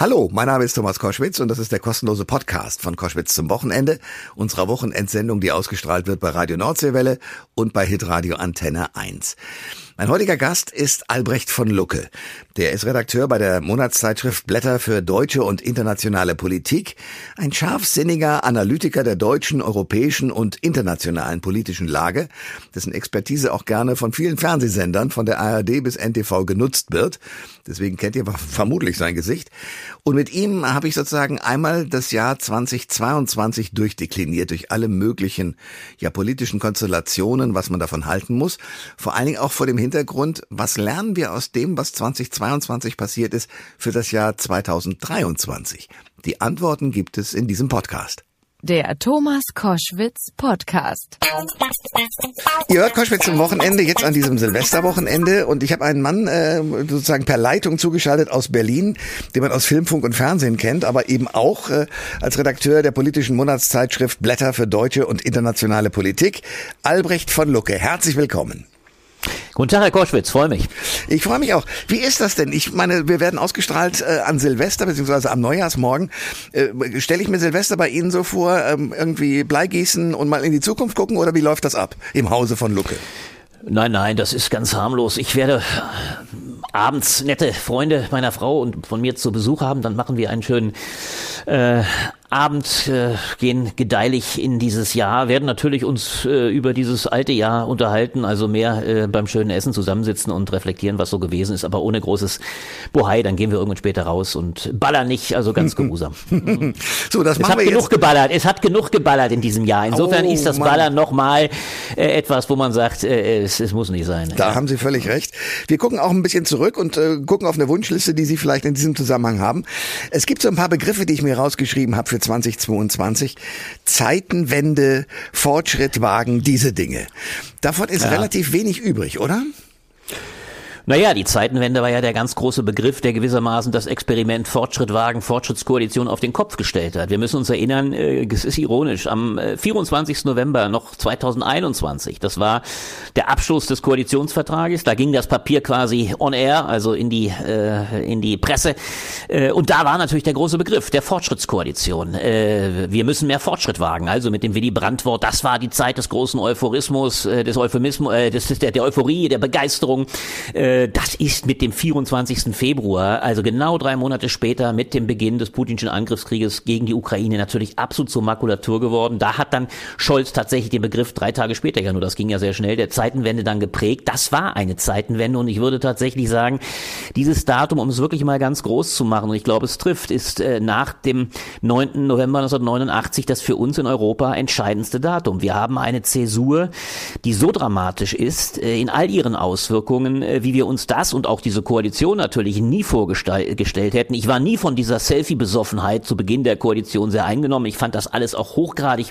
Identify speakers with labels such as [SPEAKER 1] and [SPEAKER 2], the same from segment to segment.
[SPEAKER 1] Hallo, mein Name ist Thomas Koschwitz und das ist der kostenlose Podcast von Koschwitz zum Wochenende, unserer Wochenendsendung, die ausgestrahlt wird bei Radio Nordseewelle und bei Hitradio Antenne 1. Mein heutiger Gast ist Albrecht von Lucke. Der ist Redakteur bei der Monatszeitschrift Blätter für deutsche und internationale Politik, ein scharfsinniger Analytiker der deutschen, europäischen und internationalen politischen Lage, dessen Expertise auch gerne von vielen Fernsehsendern von der ARD bis NTV genutzt wird. Deswegen kennt ihr vermutlich sein Gesicht. Und mit ihm habe ich sozusagen einmal das Jahr 2022 durchdekliniert durch alle möglichen ja politischen Konstellationen, was man davon halten muss, vor allen Dingen auch vor dem Hintergrund Hintergrund, was lernen wir aus dem, was 2022 passiert ist, für das Jahr 2023? Die Antworten gibt es in diesem Podcast.
[SPEAKER 2] Der Thomas Koschwitz Podcast.
[SPEAKER 1] Ihr hört Koschwitz zum Wochenende, jetzt an diesem Silvesterwochenende. Und ich habe einen Mann äh, sozusagen per Leitung zugeschaltet aus Berlin, den man aus Filmfunk und Fernsehen kennt, aber eben auch äh, als Redakteur der politischen Monatszeitschrift Blätter für deutsche und internationale Politik. Albrecht von Lucke, herzlich willkommen.
[SPEAKER 3] Guten Tag, Herr Koschwitz, freue mich.
[SPEAKER 1] Ich freue mich auch. Wie ist das denn? Ich meine, wir werden ausgestrahlt äh, an Silvester beziehungsweise am Neujahrsmorgen. Äh, Stelle ich mir Silvester bei Ihnen so vor, ähm, irgendwie Bleigießen und mal in die Zukunft gucken oder wie läuft das ab im Hause von Lucke?
[SPEAKER 3] Nein, nein, das ist ganz harmlos. Ich werde abends nette Freunde meiner Frau und von mir zu Besuch haben. Dann machen wir einen schönen äh, Abend, äh, gehen gedeihlich in dieses Jahr, werden natürlich uns äh, über dieses alte Jahr unterhalten, also mehr äh, beim schönen Essen zusammensitzen und reflektieren, was so gewesen ist, aber ohne großes Bohai, dann gehen wir irgendwann später raus und ballern nicht, also ganz geruhsam. so, das es hat genug jetzt. geballert, es hat genug geballert in diesem Jahr. Insofern oh, ist das Mann. Ballern nochmal äh, etwas, wo man sagt, äh, es, es muss nicht sein.
[SPEAKER 1] Da ja. haben Sie völlig recht. Wir gucken auch ein bisschen zurück und äh, gucken auf eine Wunschliste, die Sie vielleicht in diesem Zusammenhang haben. Es gibt so ein paar Begriffe, die ich mir rausgeschrieben habe für 2022. Zeitenwende, Fortschrittwagen, diese Dinge. Davon ist ja. relativ wenig übrig, oder?
[SPEAKER 3] Naja, die Zeitenwende war ja der ganz große Begriff, der gewissermaßen das Experiment Fortschritt wagen, Fortschrittskoalition auf den Kopf gestellt hat. Wir müssen uns erinnern, äh, es ist ironisch, am 24. Äh, November noch 2021, das war der Abschluss des Koalitionsvertrages, da ging das Papier quasi on air, also in die, äh, in die Presse und da war natürlich der große Begriff der Fortschrittskoalition. Wir müssen mehr Fortschritt wagen, also mit dem Willy Brandt-Wort, das war die Zeit des großen Euphorismus, des Euphemismus, des, der, der Euphorie, der Begeisterung, äh, das ist mit dem 24. Februar, also genau drei Monate später mit dem Beginn des putinschen Angriffskrieges gegen die Ukraine natürlich absolut zur Makulatur geworden. Da hat dann Scholz tatsächlich den Begriff drei Tage später, ja nur das ging ja sehr schnell, der Zeitenwende dann geprägt. Das war eine Zeitenwende und ich würde tatsächlich sagen, dieses Datum, um es wirklich mal ganz groß zu machen, und ich glaube es trifft, ist äh, nach dem 9. November 1989 das für uns in Europa entscheidendste Datum. Wir haben eine Zäsur, die so dramatisch ist, äh, in all ihren Auswirkungen, äh, wie wir uns das und auch diese Koalition natürlich nie vorgestellt hätten. Ich war nie von dieser Selfie-Besoffenheit zu Beginn der Koalition sehr eingenommen. Ich fand das alles auch hochgradig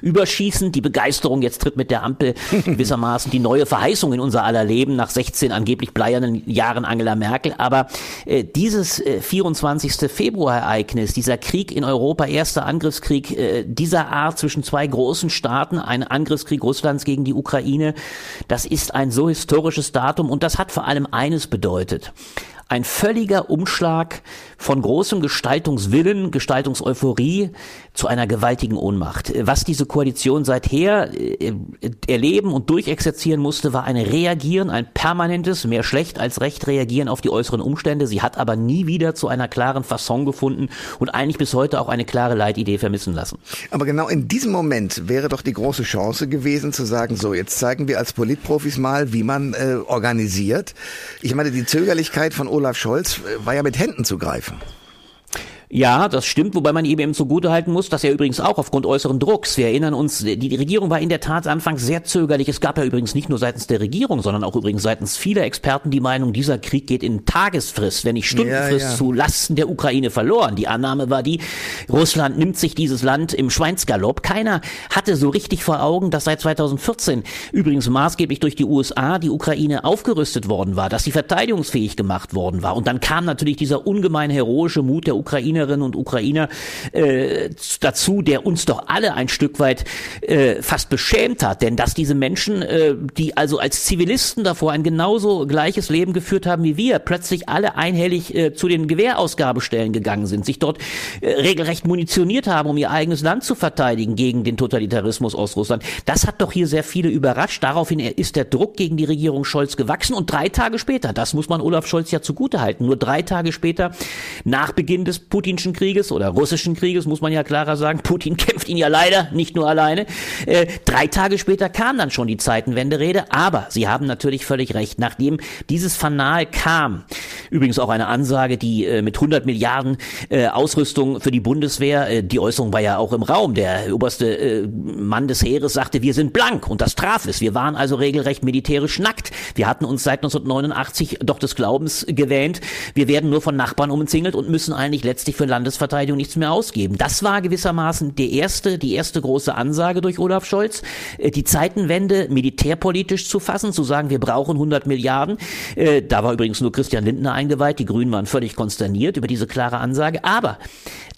[SPEAKER 3] überschießend. Die Begeisterung, jetzt tritt mit der Ampel gewissermaßen die neue Verheißung in unser aller Leben nach 16 angeblich bleiernen Jahren Angela Merkel. Aber äh, dieses äh, 24. Februar-Ereignis, dieser Krieg in Europa, erster Angriffskrieg äh, dieser Art zwischen zwei großen Staaten, ein Angriffskrieg Russlands gegen die Ukraine, das ist ein so historisches Datum und das hat vor allem eines bedeutet ein völliger Umschlag von großem Gestaltungswillen, Gestaltungseuphorie zu einer gewaltigen Ohnmacht. Was diese Koalition seither äh, erleben und durchexerzieren musste, war ein Reagieren, ein permanentes, mehr schlecht als recht Reagieren auf die äußeren Umstände. Sie hat aber nie wieder zu einer klaren Fasson gefunden und eigentlich bis heute auch eine klare Leitidee vermissen lassen.
[SPEAKER 1] Aber genau in diesem Moment wäre doch die große Chance gewesen zu sagen, so, jetzt zeigen wir als Politprofis mal, wie man äh, organisiert. Ich meine, die Zögerlichkeit von Olaf Olaf Scholz äh, war ja mit Händen zu greifen.
[SPEAKER 3] Ja, das stimmt, wobei man ihm eben zugutehalten muss, dass er übrigens auch aufgrund äußeren Drucks, wir erinnern uns, die Regierung war in der Tat anfangs sehr zögerlich. Es gab ja übrigens nicht nur seitens der Regierung, sondern auch übrigens seitens vieler Experten die Meinung, dieser Krieg geht in Tagesfrist, wenn nicht Stundenfrist ja, ja. zu Lasten der Ukraine verloren. Die Annahme war die, Russland nimmt sich dieses Land im Schweinsgalopp. Keiner hatte so richtig vor Augen, dass seit 2014 übrigens maßgeblich durch die USA die Ukraine aufgerüstet worden war, dass sie verteidigungsfähig gemacht worden war. Und dann kam natürlich dieser ungemein heroische Mut der Ukraine Ukrainerinnen und Ukrainer äh, dazu, der uns doch alle ein Stück weit äh, fast beschämt hat. Denn dass diese Menschen, äh, die also als Zivilisten davor ein genauso gleiches Leben geführt haben wie wir, plötzlich alle einhellig äh, zu den Gewehrausgabestellen gegangen sind, sich dort äh, regelrecht munitioniert haben, um ihr eigenes Land zu verteidigen gegen den Totalitarismus aus Russland. Das hat doch hier sehr viele überrascht. Daraufhin ist der Druck gegen die Regierung Scholz gewachsen und drei Tage später, das muss man Olaf Scholz ja zugutehalten, nur drei Tage später, nach Beginn des Putinschen Krieges oder russischen Krieges, muss man ja klarer sagen, Putin kämpft ihn ja leider nicht nur alleine, äh, drei Tage später kam dann schon die Zeitenwende-Rede, aber Sie haben natürlich völlig recht, nachdem dieses Fanal kam, übrigens auch eine Ansage, die äh, mit 100 Milliarden äh, Ausrüstung für die Bundeswehr, äh, die Äußerung war ja auch im Raum, der oberste äh, Mann des Heeres sagte, wir sind blank und das traf es, wir waren also regelrecht militärisch nackt, wir hatten uns seit 1989 doch des Glaubens gewähnt, wir werden nur von Nachbarn umzingelt und müssen eigentlich letztlich für Landesverteidigung nichts mehr ausgeben. Das war gewissermaßen die erste, die erste große Ansage durch Olaf Scholz, äh, die Zeitenwende militärpolitisch zu fassen, zu sagen, wir brauchen 100 Milliarden. Äh, da war übrigens nur Christian Lindner eingeweiht, die Grünen waren völlig konsterniert über diese klare Ansage. Aber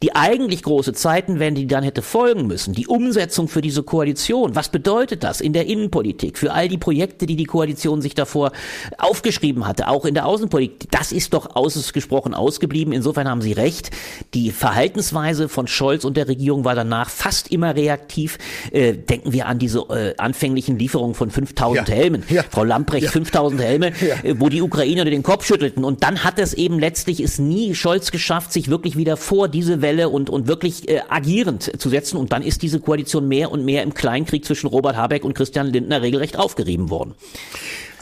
[SPEAKER 3] die eigentlich große Zeitenwende, die dann hätte folgen müssen, die Umsetzung für diese Koalition, was bedeutet das in der Innenpolitik, für all die Projekte, die die Koalition sich davor aufgeschrieben hatte, auch in der Außenpolitik, das ist doch ausgesprochen ausgeblieben. Insofern haben Sie recht. Die Verhaltensweise von Scholz und der Regierung war danach fast immer reaktiv. Äh, denken wir an diese äh, anfänglichen Lieferungen von 5000 ja. Helmen. Ja. Frau Lamprecht, ja. 5000 Helme, äh, wo die Ukrainer den Kopf schüttelten. Und dann hat es eben letztlich es nie Scholz geschafft, sich wirklich wieder vor diese Welle und, und wirklich äh, agierend zu setzen. Und dann ist diese Koalition mehr und mehr im Kleinkrieg zwischen Robert Habeck und Christian Lindner regelrecht aufgerieben worden.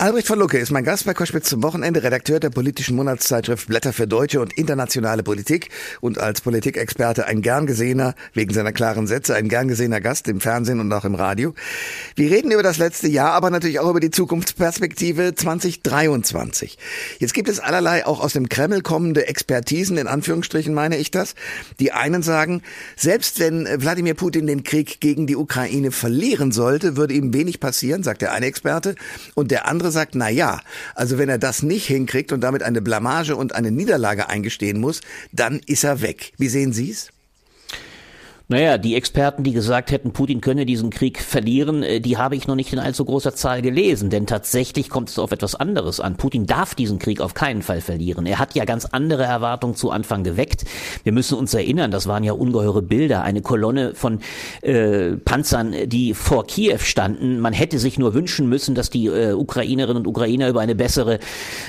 [SPEAKER 1] Albrecht von Lucke ist mein Gast bei Koschwitz zum Wochenende, Redakteur der politischen Monatszeitschrift Blätter für deutsche und internationale Politik und als Politikexperte ein gern gesehener, wegen seiner klaren Sätze, ein gern gesehener Gast im Fernsehen und auch im Radio. Wir reden über das letzte Jahr, aber natürlich auch über die Zukunftsperspektive 2023. Jetzt gibt es allerlei auch aus dem Kreml kommende Expertisen, in Anführungsstrichen meine ich das. Die einen sagen, selbst wenn Wladimir Putin den Krieg gegen die Ukraine verlieren sollte, würde ihm wenig passieren, sagt der eine Experte. Und der andere sagt, na ja, also wenn er das nicht hinkriegt und damit eine Blamage und eine Niederlage eingestehen muss, dann ist er weg. Wie sehen Sie es?
[SPEAKER 3] Naja, die Experten, die gesagt hätten, Putin könne diesen Krieg verlieren, äh, die habe ich noch nicht in allzu großer Zahl gelesen, denn tatsächlich kommt es auf etwas anderes an. Putin darf diesen Krieg auf keinen Fall verlieren. Er hat ja ganz andere Erwartungen zu Anfang geweckt. Wir müssen uns erinnern, das waren ja ungeheure Bilder, eine Kolonne von äh, Panzern, die vor Kiew standen. Man hätte sich nur wünschen müssen, dass die äh, Ukrainerinnen und Ukrainer über eine bessere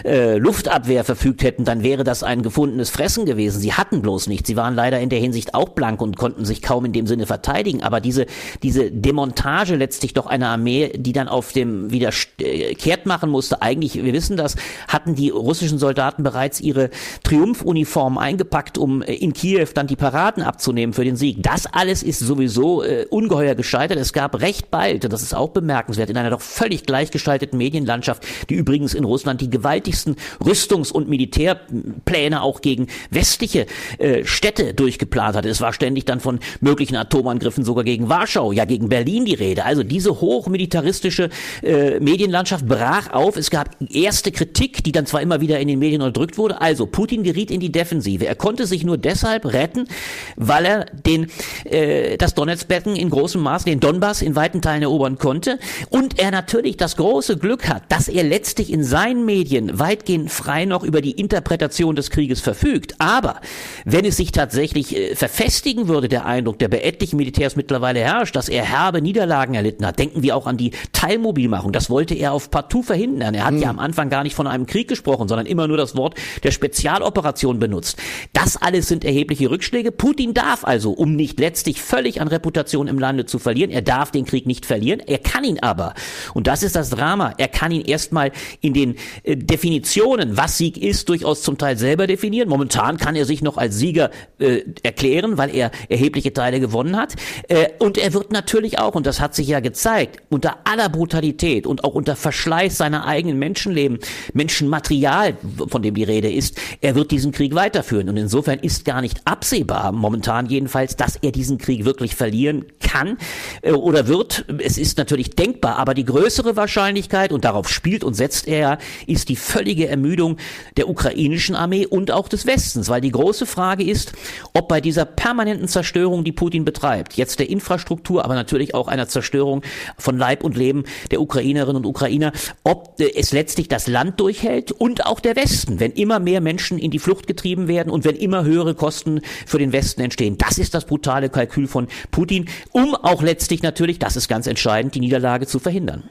[SPEAKER 3] äh, Luftabwehr verfügt hätten, dann wäre das ein gefundenes Fressen gewesen. Sie hatten bloß nicht. Sie waren leider in der Hinsicht auch blank und konnten sich kaum kaum in dem Sinne verteidigen, aber diese, diese Demontage letztlich doch einer Armee, die dann auf dem wieder äh, kehrt machen musste, eigentlich, wir wissen das, hatten die russischen Soldaten bereits ihre Triumphuniformen eingepackt, um äh, in Kiew dann die Paraden abzunehmen für den Sieg. Das alles ist sowieso äh, ungeheuer gescheitert. Es gab recht bald, das ist auch bemerkenswert, in einer doch völlig gleichgestalteten Medienlandschaft, die übrigens in Russland die gewaltigsten Rüstungs- und Militärpläne auch gegen westliche äh, Städte durchgeplant hatte. Es war ständig dann von möglichen Atomangriffen sogar gegen Warschau, ja gegen Berlin die Rede. Also diese hochmilitaristische äh, Medienlandschaft brach auf. Es gab erste Kritik, die dann zwar immer wieder in den Medien unterdrückt wurde. Also Putin geriet in die Defensive. Er konnte sich nur deshalb retten, weil er den äh, das Donetsbecken in großem Maße, den Donbass in weiten Teilen erobern konnte und er natürlich das große Glück hat, dass er letztlich in seinen Medien weitgehend frei noch über die Interpretation des Krieges verfügt. Aber wenn es sich tatsächlich äh, verfestigen würde, der Eindruck, Eindruck, der bei etlichen Militärs mittlerweile herrscht, dass er herbe Niederlagen erlitten hat. Denken wir auch an die Teilmobilmachung. Das wollte er auf partout verhindern. Er hat hm. ja am Anfang gar nicht von einem Krieg gesprochen, sondern immer nur das Wort der Spezialoperation benutzt. Das alles sind erhebliche Rückschläge. Putin darf also, um nicht letztlich völlig an Reputation im Lande zu verlieren, er darf den Krieg nicht verlieren. Er kann ihn aber. Und das ist das Drama. Er kann ihn erstmal in den äh, Definitionen, was Sieg ist, durchaus zum Teil selber definieren. Momentan kann er sich noch als Sieger äh, erklären, weil er erhebliche Teile gewonnen hat. Äh, und er wird natürlich auch, und das hat sich ja gezeigt, unter aller Brutalität und auch unter Verschleiß seiner eigenen Menschenleben, Menschenmaterial, von dem die Rede ist, er wird diesen Krieg weiterführen. Und insofern ist gar nicht absehbar, momentan jedenfalls, dass er diesen Krieg wirklich verlieren kann äh, oder wird. Es ist natürlich denkbar, aber die größere Wahrscheinlichkeit, und darauf spielt und setzt er, ist die völlige Ermüdung der ukrainischen Armee und auch des Westens, weil die große Frage ist, ob bei dieser permanenten Zerstörung, die Putin betreibt, jetzt der Infrastruktur, aber natürlich auch einer Zerstörung von Leib und Leben der Ukrainerinnen und Ukrainer, ob äh, es letztlich das Land durchhält und auch der Westen, wenn immer mehr Menschen in die Flucht getrieben werden und wenn immer höhere Kosten für den Westen entstehen. Das ist das brutale Kalkül von Putin, um auch letztlich natürlich, das ist ganz entscheidend, die Niederlage zu verhindern.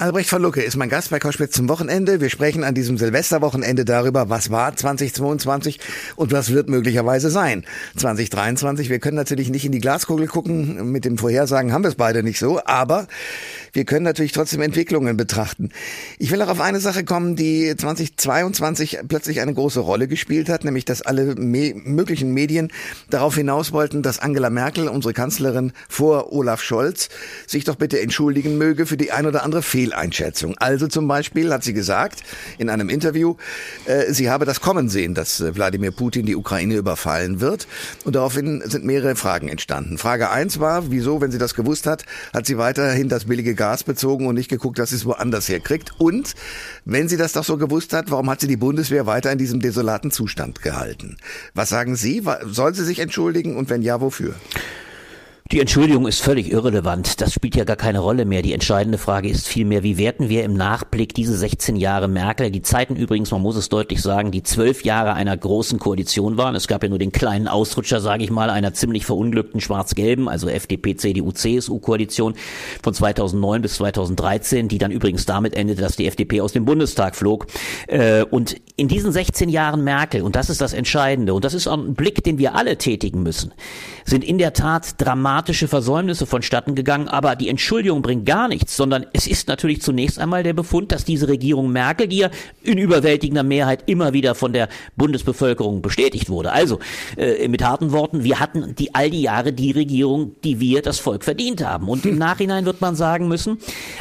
[SPEAKER 1] Albrecht von Lucke ist mein Gast bei Koschwitz zum Wochenende. Wir sprechen an diesem Silvesterwochenende darüber, was war 2022 und was wird möglicherweise sein 2023. Wir können natürlich nicht in die Glaskugel gucken. Mit dem Vorhersagen haben wir es beide nicht so, aber wir können natürlich trotzdem Entwicklungen betrachten. Ich will auch auf eine Sache kommen, die 2022 plötzlich eine große Rolle gespielt hat, nämlich dass alle me möglichen Medien darauf hinaus wollten, dass Angela Merkel, unsere Kanzlerin vor Olaf Scholz, sich doch bitte entschuldigen möge für die ein oder andere Fehl Fehleinschätzung. Also zum Beispiel hat sie gesagt in einem Interview, äh, sie habe das kommen sehen, dass äh, Wladimir Putin die Ukraine überfallen wird. Und daraufhin sind mehrere Fragen entstanden. Frage eins war, wieso, wenn sie das gewusst hat, hat sie weiterhin das billige Gas bezogen und nicht geguckt, dass sie es woanders herkriegt. Und wenn sie das doch so gewusst hat, warum hat sie die Bundeswehr weiter in diesem desolaten Zustand gehalten? Was sagen Sie? Soll sie sich entschuldigen und wenn ja, wofür?
[SPEAKER 3] Die Entschuldigung ist völlig irrelevant. Das spielt ja gar keine Rolle mehr. Die entscheidende Frage ist vielmehr, wie werten wir im Nachblick diese 16 Jahre Merkel, die Zeiten übrigens, man muss es deutlich sagen, die zwölf Jahre einer großen Koalition waren. Es gab ja nur den kleinen Ausrutscher, sage ich mal, einer ziemlich verunglückten schwarz-gelben, also FDP, CDU, CSU-Koalition von 2009 bis 2013, die dann übrigens damit endete, dass die FDP aus dem Bundestag flog. Äh, und in diesen 16 Jahren Merkel, und das ist das Entscheidende, und das ist ein Blick, den wir alle tätigen müssen, sind in der Tat dramatisch dramatische Versäumnisse vonstatten gegangen, aber die Entschuldigung bringt gar nichts, sondern es ist natürlich zunächst einmal der Befund, dass diese Regierung Merkel, die ja in überwältigender Mehrheit immer wieder von der Bundesbevölkerung bestätigt wurde. Also äh, mit harten Worten, wir hatten die all die Jahre die Regierung, die wir das Volk verdient haben. Und im Nachhinein wird man sagen müssen,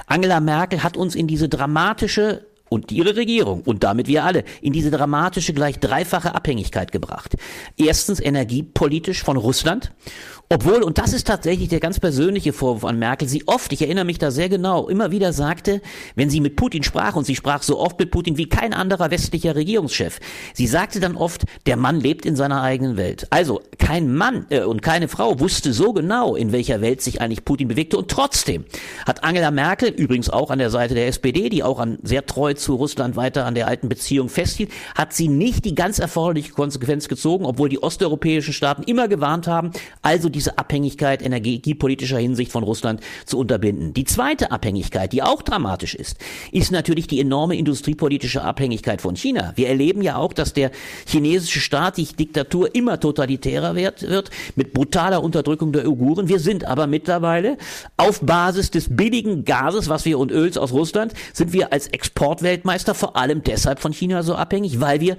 [SPEAKER 3] Angela Merkel hat uns in diese dramatische und ihre Regierung und damit wir alle in diese dramatische gleich dreifache Abhängigkeit gebracht. Erstens energiepolitisch von Russland obwohl, und das ist tatsächlich der ganz persönliche Vorwurf an Merkel, sie oft, ich erinnere mich da sehr genau, immer wieder sagte, wenn sie mit Putin sprach, und sie sprach so oft mit Putin wie kein anderer westlicher Regierungschef, sie sagte dann oft, der Mann lebt in seiner eigenen Welt. Also kein Mann äh, und keine Frau wusste so genau, in welcher Welt sich eigentlich Putin bewegte. Und trotzdem hat Angela Merkel, übrigens auch an der Seite der SPD, die auch an, sehr treu zu Russland weiter an der alten Beziehung festhielt, hat sie nicht die ganz erforderliche Konsequenz gezogen, obwohl die osteuropäischen Staaten immer gewarnt haben, also die diese Abhängigkeit energiepolitischer Hinsicht von Russland zu unterbinden. Die zweite Abhängigkeit, die auch dramatisch ist, ist natürlich die enorme industriepolitische Abhängigkeit von China. Wir erleben ja auch, dass der chinesische Staat, die Diktatur immer totalitärer wird, mit brutaler Unterdrückung der Uiguren. Wir sind aber mittlerweile auf Basis des billigen Gases, was wir und Öls aus Russland, sind wir als Exportweltmeister vor allem deshalb von China so abhängig, weil wir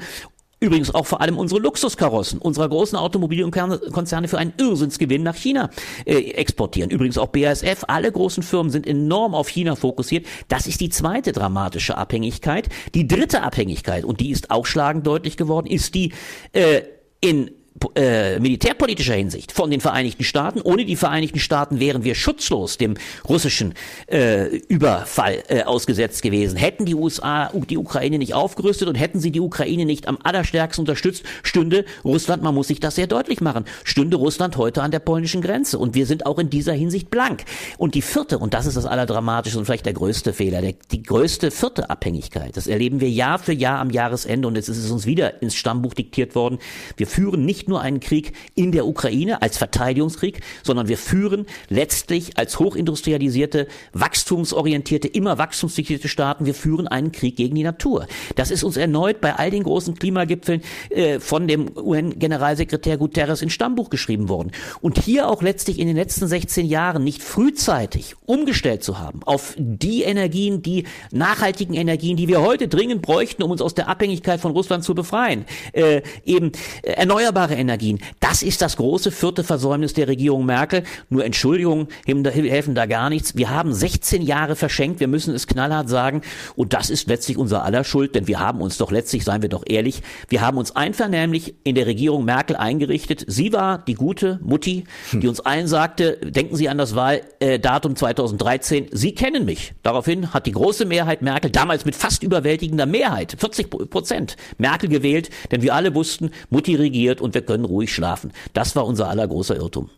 [SPEAKER 3] Übrigens auch vor allem unsere Luxuskarossen unserer großen Automobilkonzerne für einen Irrsinnsgewinn nach China äh, exportieren. Übrigens auch BASF, alle großen Firmen sind enorm auf China fokussiert. Das ist die zweite dramatische Abhängigkeit. Die dritte Abhängigkeit, und die ist auch schlagend deutlich geworden, ist die äh, in äh, militärpolitischer Hinsicht von den Vereinigten Staaten. Ohne die Vereinigten Staaten wären wir schutzlos dem russischen äh, Überfall äh, ausgesetzt gewesen. Hätten die USA die Ukraine nicht aufgerüstet und hätten sie die Ukraine nicht am allerstärksten unterstützt, stünde Russland, man muss sich das sehr deutlich machen, stünde Russland heute an der polnischen Grenze. Und wir sind auch in dieser Hinsicht blank. Und die vierte, und das ist das Allerdramatische und vielleicht der größte Fehler, der, die größte vierte Abhängigkeit, das erleben wir Jahr für Jahr am Jahresende und jetzt ist es uns wieder ins Stammbuch diktiert worden. Wir führen nicht nur einen Krieg in der Ukraine als Verteidigungskrieg, sondern wir führen letztlich als hochindustrialisierte, wachstumsorientierte, immer wachstumsfixierte Staaten, wir führen einen Krieg gegen die Natur. Das ist uns erneut bei all den großen Klimagipfeln äh, von dem UN-Generalsekretär Guterres in Stammbuch geschrieben worden. Und hier auch letztlich in den letzten 16 Jahren nicht frühzeitig umgestellt zu haben auf die Energien, die nachhaltigen Energien, die wir heute dringend bräuchten, um uns aus der Abhängigkeit von Russland zu befreien. Äh, eben äh, erneuerbare erneuerbare Energien. Das ist das große vierte Versäumnis der Regierung Merkel. Nur Entschuldigung, helfen da gar nichts. Wir haben 16 Jahre verschenkt. Wir müssen es knallhart sagen. Und das ist letztlich unser aller Schuld, denn wir haben uns doch letztlich, seien wir doch ehrlich, wir haben uns einvernehmlich in der Regierung Merkel eingerichtet. Sie war die gute Mutti, die uns allen sagte, denken Sie an das Wahldatum 2013. Sie kennen mich. Daraufhin hat die große Mehrheit Merkel damals mit fast überwältigender Mehrheit, 40 Prozent, Merkel gewählt, denn wir alle wussten, Mutti regiert und wir können ruhig schlafen. Das war unser aller großer Irrtum.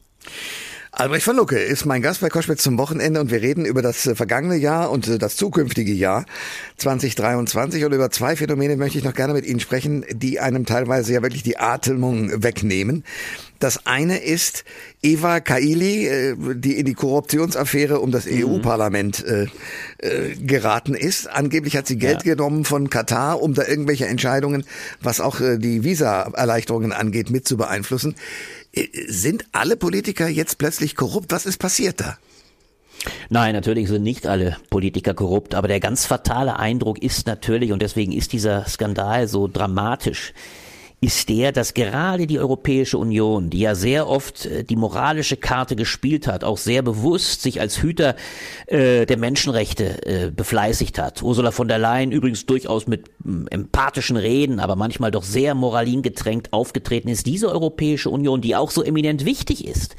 [SPEAKER 1] Albrecht von Lucke ist mein Gast bei Koschwitz zum Wochenende und wir reden über das äh, vergangene Jahr und äh, das zukünftige Jahr 2023 und über zwei Phänomene möchte ich noch gerne mit Ihnen sprechen, die einem teilweise ja wirklich die Atmung wegnehmen. Das eine ist Eva Kaili, äh, die in die Korruptionsaffäre um das mhm. EU-Parlament geraten ist. Angeblich hat sie Geld ja. genommen von Katar, um da irgendwelche Entscheidungen, was auch die Visa-Erleichterungen angeht, mit zu beeinflussen. Äh, sind alle Politiker jetzt plötzlich korrupt? Was ist passiert da?
[SPEAKER 3] Nein, natürlich sind nicht alle Politiker korrupt, aber der ganz fatale Eindruck ist natürlich, und deswegen ist dieser Skandal so dramatisch, ist der, dass gerade die Europäische Union, die ja sehr oft äh, die moralische Karte gespielt hat, auch sehr bewusst sich als Hüter äh, der Menschenrechte äh, befleißigt hat. Ursula von der Leyen übrigens durchaus mit äh, empathischen Reden, aber manchmal doch sehr moralingetränkt aufgetreten ist. Diese Europäische Union, die auch so eminent wichtig ist,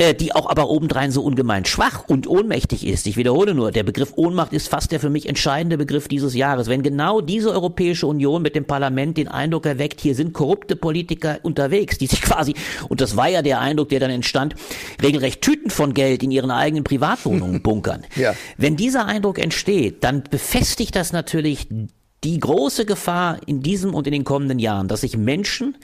[SPEAKER 3] äh, die auch aber obendrein so ungemein schwach und ohnmächtig ist. Ich wiederhole nur, der Begriff Ohnmacht ist fast der für mich entscheidende Begriff dieses Jahres. Wenn genau diese Europäische Union mit dem Parlament den Eindruck erweckt, hier sind korrupte Politiker unterwegs, die sich quasi, und das war ja der Eindruck, der dann entstand, regelrecht Tüten von Geld in ihren eigenen Privatwohnungen bunkern. ja. Wenn dieser Eindruck entsteht, dann befestigt das natürlich die große Gefahr in diesem und in den kommenden Jahren, dass sich Menschen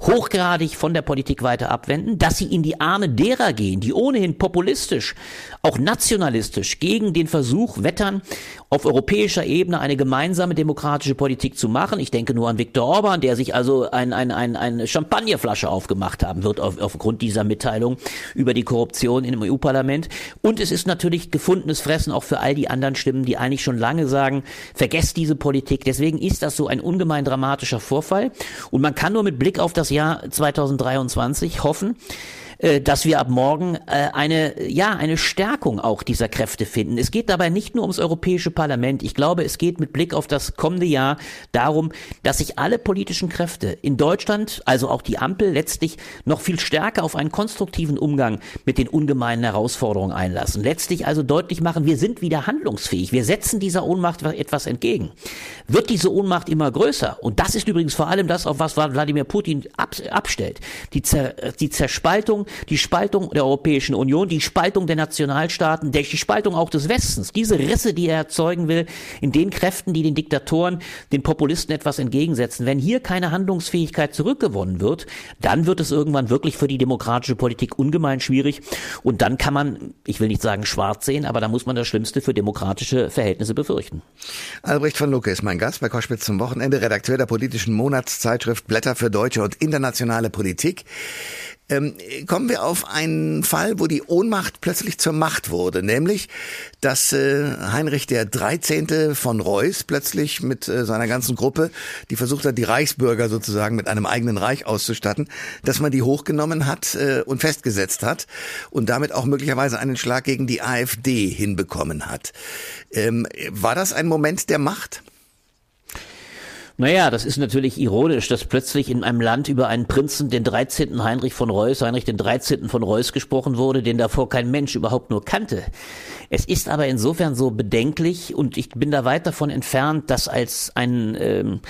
[SPEAKER 3] hochgradig von der Politik weiter abwenden, dass sie in die Arme derer gehen, die ohnehin populistisch, auch nationalistisch gegen den Versuch wettern, auf europäischer Ebene eine gemeinsame demokratische Politik zu machen. Ich denke nur an Viktor Orban, der sich also ein, ein, ein, eine Champagnerflasche aufgemacht haben wird auf, aufgrund dieser Mitteilung über die Korruption im EU-Parlament. Und es ist natürlich gefundenes Fressen auch für all die anderen Stimmen, die eigentlich schon lange sagen, vergesst diese Politik. Deswegen ist das so ein ungemein dramatischer Vorfall. Und man kann nur mit Blick auf das Jahr 2023 hoffen, dass wir ab morgen äh, eine, ja, eine Stärkung auch dieser Kräfte finden. Es geht dabei nicht nur ums Europäische Parlament. Ich glaube, es geht mit Blick auf das kommende Jahr darum, dass sich alle politischen Kräfte in Deutschland, also auch die Ampel, letztlich noch viel stärker auf einen konstruktiven Umgang mit den ungemeinen Herausforderungen einlassen. Letztlich also deutlich machen, wir sind wieder handlungsfähig. Wir setzen dieser Ohnmacht etwas entgegen. Wird diese Ohnmacht immer größer? Und das ist übrigens vor allem das, auf was Wladimir Putin abstellt. Die, Zer die Zerspaltung die Spaltung der Europäischen Union, die Spaltung der Nationalstaaten, die Spaltung auch des Westens, diese Risse, die er erzeugen will, in den Kräften, die den Diktatoren, den Populisten etwas entgegensetzen. Wenn hier keine Handlungsfähigkeit zurückgewonnen wird, dann wird es irgendwann wirklich für die demokratische Politik ungemein schwierig. Und dann kann man, ich will nicht sagen schwarz sehen, aber da muss man das Schlimmste für demokratische Verhältnisse befürchten.
[SPEAKER 1] Albrecht von Lucke ist mein Gast bei Koschwitz zum Wochenende, Redakteur der politischen Monatszeitschrift Blätter für deutsche und internationale Politik. Ähm, kommen wir auf einen Fall, wo die Ohnmacht plötzlich zur Macht wurde, nämlich, dass äh, Heinrich der 13. von Reuß plötzlich mit äh, seiner ganzen Gruppe, die versucht hat, die Reichsbürger sozusagen mit einem eigenen Reich auszustatten, dass man die hochgenommen hat äh, und festgesetzt hat und damit auch möglicherweise einen Schlag gegen die AfD hinbekommen hat. Ähm, war das ein Moment der Macht?
[SPEAKER 3] Naja, das ist natürlich ironisch, dass plötzlich in einem Land über einen Prinzen, den 13. Heinrich von Reuß, Heinrich den 13. von Reuß gesprochen wurde, den davor kein Mensch überhaupt nur kannte. Es ist aber insofern so bedenklich und ich bin da weit davon entfernt, das als ein ähm,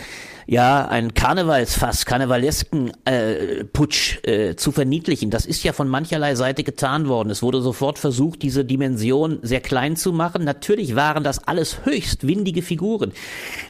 [SPEAKER 3] ja, ein Karnevalsfass, karnevalesken äh, Putsch äh, zu verniedlichen. Das ist ja von mancherlei Seite getan worden. Es wurde sofort versucht, diese Dimension sehr klein zu machen. Natürlich waren das alles höchst windige Figuren.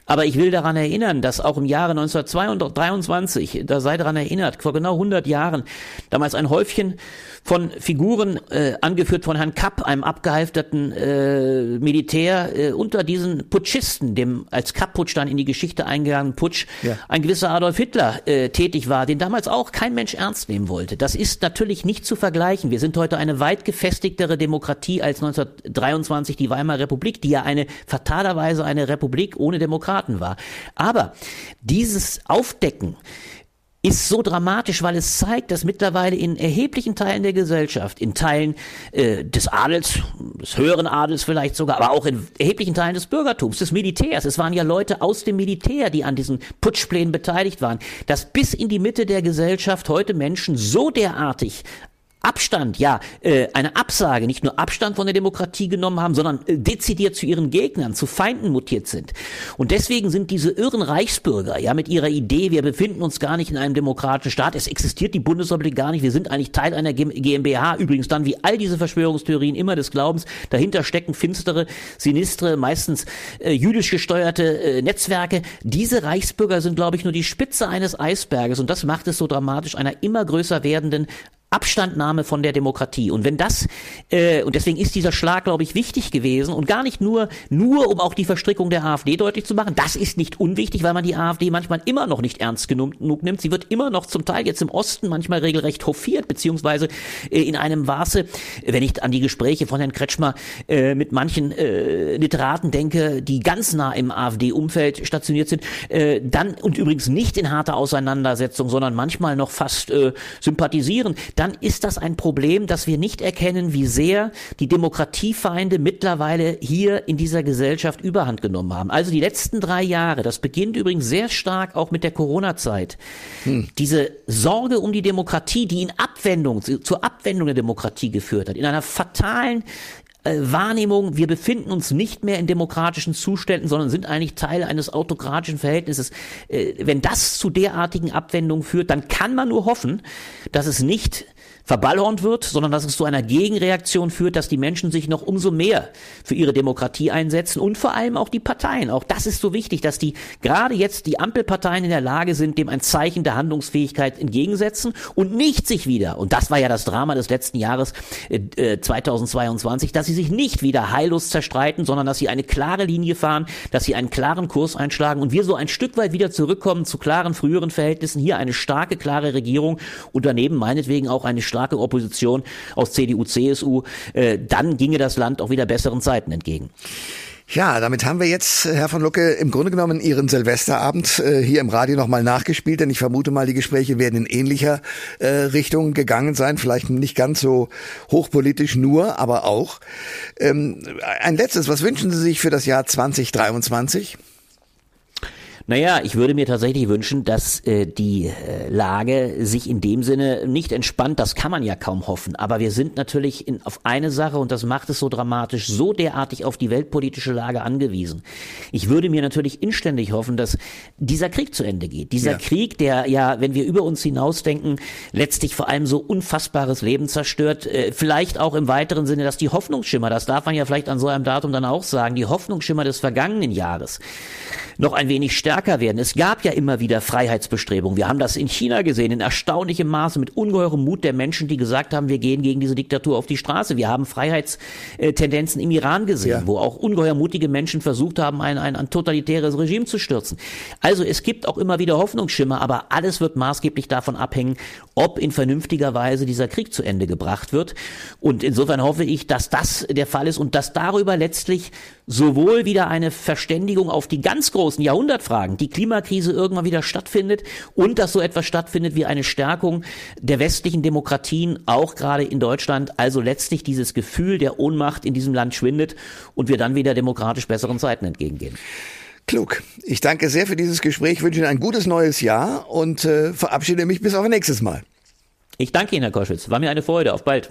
[SPEAKER 3] Aber ich will daran erinnern, dass auch im Jahre 1923, da sei daran erinnert, vor genau 100 Jahren, damals ein Häufchen von Figuren, äh, angeführt von Herrn Kapp, einem abgehalfterten äh, Militär, äh, unter diesen Putschisten, dem als Kapp-Putsch dann in die Geschichte eingegangenen Putsch, ja. ein gewisser Adolf Hitler äh, tätig war, den damals auch kein Mensch ernst nehmen wollte. Das ist natürlich nicht zu vergleichen. Wir sind heute eine weit gefestigtere Demokratie als 1923 die Weimarer Republik, die ja eine fatalerweise eine Republik ohne Demokraten war. Aber dieses Aufdecken ist so dramatisch, weil es zeigt, dass mittlerweile in erheblichen Teilen der Gesellschaft, in Teilen äh, des Adels, des höheren Adels vielleicht sogar, aber auch in erheblichen Teilen des Bürgertums, des Militärs, es waren ja Leute aus dem Militär, die an diesen Putschplänen beteiligt waren, dass bis in die Mitte der Gesellschaft heute Menschen so derartig Abstand, ja, äh, eine Absage, nicht nur Abstand von der Demokratie genommen haben, sondern äh, dezidiert zu ihren Gegnern, zu Feinden mutiert sind. Und deswegen sind diese irren Reichsbürger, ja, mit ihrer Idee, wir befinden uns gar nicht in einem demokratischen Staat, es existiert die Bundesrepublik gar nicht, wir sind eigentlich Teil einer GmbH, übrigens dann wie all diese Verschwörungstheorien immer des Glaubens, dahinter stecken finstere, sinistre, meistens äh, jüdisch gesteuerte äh, Netzwerke. Diese Reichsbürger sind, glaube ich, nur die Spitze eines Eisberges und das macht es so dramatisch einer immer größer werdenden Abstandnahme von der Demokratie. Und wenn das, äh, und deswegen ist dieser Schlag, glaube ich, wichtig gewesen und gar nicht nur, nur um auch die Verstrickung der AfD deutlich zu machen. Das ist nicht unwichtig, weil man die AfD manchmal immer noch nicht ernst genug, nimmt. Sie wird immer noch zum Teil jetzt im Osten manchmal regelrecht hofiert, beziehungsweise äh, in einem Maße, wenn ich an die Gespräche von Herrn Kretschmer äh, mit manchen äh, Literaten denke, die ganz nah im AfD-Umfeld stationiert sind, äh, dann und übrigens nicht in harter Auseinandersetzung, sondern manchmal noch fast äh, sympathisieren, dann ist das ein Problem, dass wir nicht erkennen, wie sehr die Demokratiefeinde mittlerweile hier in dieser Gesellschaft überhand genommen haben. Also die letzten drei Jahre, das beginnt übrigens sehr stark auch mit der Corona-Zeit. Hm. Diese Sorge um die Demokratie, die in Abwendung, zur Abwendung der Demokratie geführt hat, in einer fatalen äh, Wahrnehmung, wir befinden uns nicht mehr in demokratischen Zuständen, sondern sind eigentlich Teil eines autokratischen Verhältnisses. Äh, wenn das zu derartigen Abwendungen führt, dann kann man nur hoffen, dass es nicht verballhornt wird, sondern dass es zu einer Gegenreaktion führt, dass die Menschen sich noch umso mehr für ihre Demokratie einsetzen und vor allem auch die Parteien. Auch das ist so wichtig, dass die gerade jetzt die Ampelparteien in der Lage sind, dem ein Zeichen der Handlungsfähigkeit entgegensetzen und nicht sich wieder, und das war ja das Drama des letzten Jahres äh, 2022, dass sie sich nicht wieder heillos zerstreiten, sondern dass sie eine klare Linie fahren, dass sie einen klaren Kurs einschlagen und wir so ein Stück weit wieder zurückkommen zu klaren früheren Verhältnissen. Hier eine starke, klare Regierung und daneben meinetwegen auch eine starke Opposition aus CDU, CSU, äh, dann ginge das Land auch wieder besseren Zeiten entgegen.
[SPEAKER 1] Ja, damit haben wir jetzt, Herr von Lucke, im Grunde genommen Ihren Silvesterabend äh, hier im Radio nochmal nachgespielt, denn ich vermute mal, die Gespräche werden in ähnlicher äh, Richtung gegangen sein, vielleicht nicht ganz so hochpolitisch nur, aber auch. Ähm, ein letztes, was wünschen Sie sich für das Jahr 2023?
[SPEAKER 3] Naja, ich würde mir tatsächlich wünschen, dass äh, die äh, Lage sich in dem Sinne nicht entspannt. Das kann man ja kaum hoffen. Aber wir sind natürlich in, auf eine Sache, und das macht es so dramatisch, so derartig auf die weltpolitische Lage angewiesen. Ich würde mir natürlich inständig hoffen, dass dieser Krieg zu Ende geht. Dieser ja. Krieg, der ja, wenn wir über uns hinausdenken, letztlich vor allem so unfassbares Leben zerstört. Äh, vielleicht auch im weiteren Sinne, dass die Hoffnungsschimmer, das darf man ja vielleicht an so einem Datum dann auch sagen, die Hoffnungsschimmer des vergangenen Jahres noch ein wenig stärker werden. Es gab ja immer wieder Freiheitsbestrebungen. Wir haben das in China gesehen, in erstaunlichem Maße mit ungeheurem Mut der Menschen, die gesagt haben, wir gehen gegen diese Diktatur auf die Straße. Wir haben Freiheitstendenzen im Iran gesehen, ja. wo auch ungeheuer mutige Menschen versucht haben, ein, ein, ein totalitäres Regime zu stürzen. Also es gibt auch immer wieder Hoffnungsschimmer, aber alles wird maßgeblich davon abhängen, ob in vernünftiger Weise dieser Krieg zu Ende gebracht wird. Und insofern hoffe ich, dass das der Fall ist und dass darüber letztlich sowohl wieder eine Verständigung auf die ganz großen Jahrhundertfragen, die Klimakrise irgendwann wieder stattfindet und dass so etwas stattfindet wie eine Stärkung der westlichen Demokratien, auch gerade in Deutschland, also letztlich dieses Gefühl der Ohnmacht in diesem Land schwindet und wir dann wieder demokratisch besseren Zeiten entgegengehen.
[SPEAKER 1] Klug. Ich danke sehr für dieses Gespräch, wünsche Ihnen ein gutes neues Jahr und äh, verabschiede mich bis auf nächstes Mal.
[SPEAKER 3] Ich danke Ihnen, Herr Koschwitz. War mir eine Freude. Auf bald.